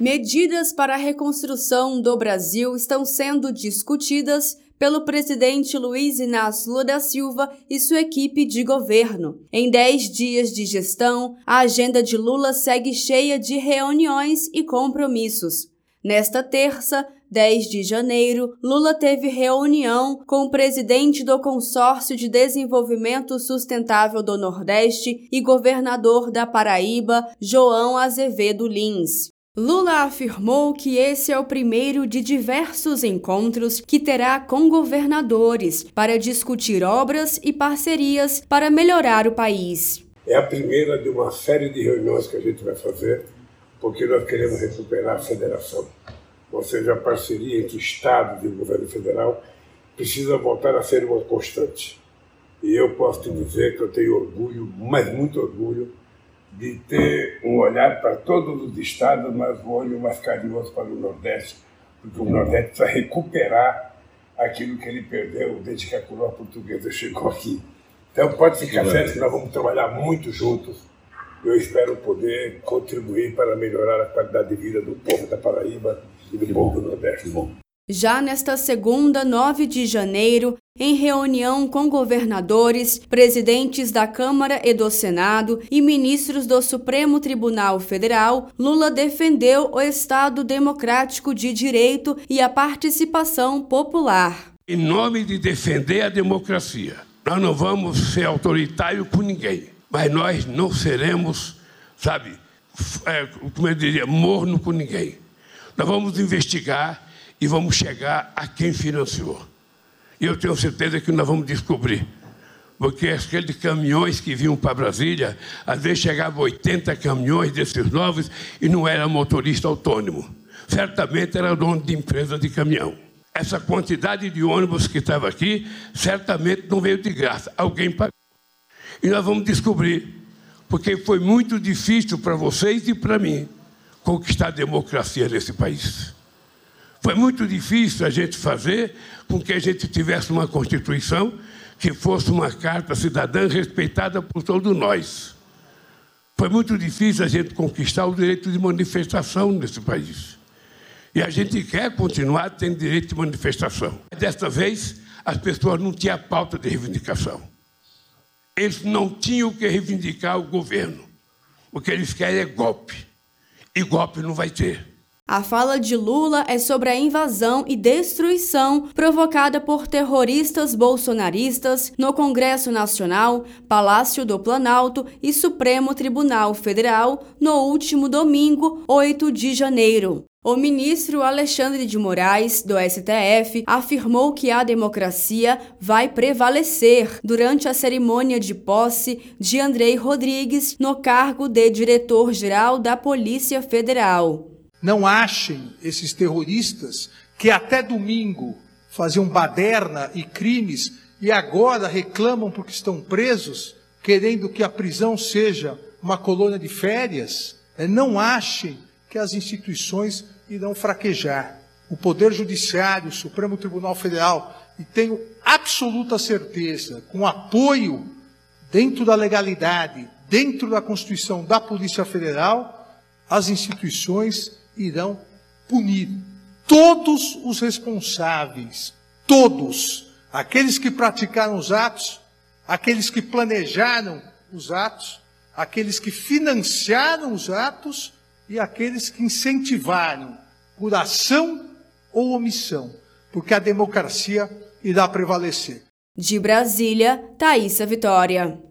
Medidas para a reconstrução do Brasil estão sendo discutidas pelo presidente Luiz Inácio Lula da Silva e sua equipe de governo. Em dez dias de gestão, a agenda de Lula segue cheia de reuniões e compromissos. Nesta terça, 10 de janeiro, Lula teve reunião com o presidente do Consórcio de Desenvolvimento Sustentável do Nordeste e governador da Paraíba, João Azevedo Lins. Lula afirmou que esse é o primeiro de diversos encontros que terá com governadores para discutir obras e parcerias para melhorar o país. É a primeira de uma série de reuniões que a gente vai fazer, porque nós queremos recuperar a federação. Ou seja, a parceria entre Estado e o governo federal precisa voltar a ser uma constante. E eu posso te dizer que eu tenho orgulho, mas muito orgulho, de ter um olhar para todos os estados, mas um olho mais carinhoso para o Nordeste, porque o Nordeste precisa recuperar aquilo que ele perdeu desde que a coroa portuguesa chegou aqui. Então pode ficar certo que nós vamos trabalhar muito juntos. Eu espero poder contribuir para melhorar a qualidade de vida do povo da Paraíba e do povo do Nordeste. Já nesta segunda, 9 de janeiro, em reunião com governadores, presidentes da Câmara e do Senado e ministros do Supremo Tribunal Federal, Lula defendeu o Estado democrático de direito e a participação popular. Em nome de defender a democracia, nós não vamos ser autoritários com ninguém, mas nós não seremos, sabe, é, como eu diria, morno com ninguém. Nós vamos investigar e vamos chegar a quem financiou. E eu tenho certeza que nós vamos descobrir. Porque aqueles caminhões que vinham para Brasília, às vezes chegavam 80 caminhões desses novos e não era motorista autônomo. Certamente era dono de empresa de caminhão. Essa quantidade de ônibus que estava aqui, certamente não veio de graça. Alguém pagou. E nós vamos descobrir. Porque foi muito difícil para vocês e para mim conquistar a democracia nesse país. Foi muito difícil a gente fazer com que a gente tivesse uma Constituição que fosse uma carta cidadã respeitada por todos nós. Foi muito difícil a gente conquistar o direito de manifestação nesse país. E a gente quer continuar tendo direito de manifestação. Desta vez, as pessoas não tinham pauta de reivindicação. Eles não tinham que reivindicar o governo. O que eles querem é golpe. E golpe não vai ter. A fala de Lula é sobre a invasão e destruição provocada por terroristas bolsonaristas no Congresso Nacional, Palácio do Planalto e Supremo Tribunal Federal no último domingo, 8 de janeiro. O ministro Alexandre de Moraes, do STF, afirmou que a democracia vai prevalecer durante a cerimônia de posse de Andrei Rodrigues no cargo de diretor-geral da Polícia Federal. Não achem esses terroristas que até domingo faziam baderna e crimes e agora reclamam porque estão presos, querendo que a prisão seja uma colônia de férias. É, não achem que as instituições irão fraquejar. O Poder Judiciário, o Supremo Tribunal Federal, e tenho absoluta certeza, com apoio dentro da legalidade, dentro da Constituição da Polícia Federal, as instituições irão punir todos os responsáveis, todos, aqueles que praticaram os atos, aqueles que planejaram os atos, aqueles que financiaram os atos e aqueles que incentivaram por ação ou omissão, porque a democracia irá prevalecer. De Brasília, Thaisa Vitória.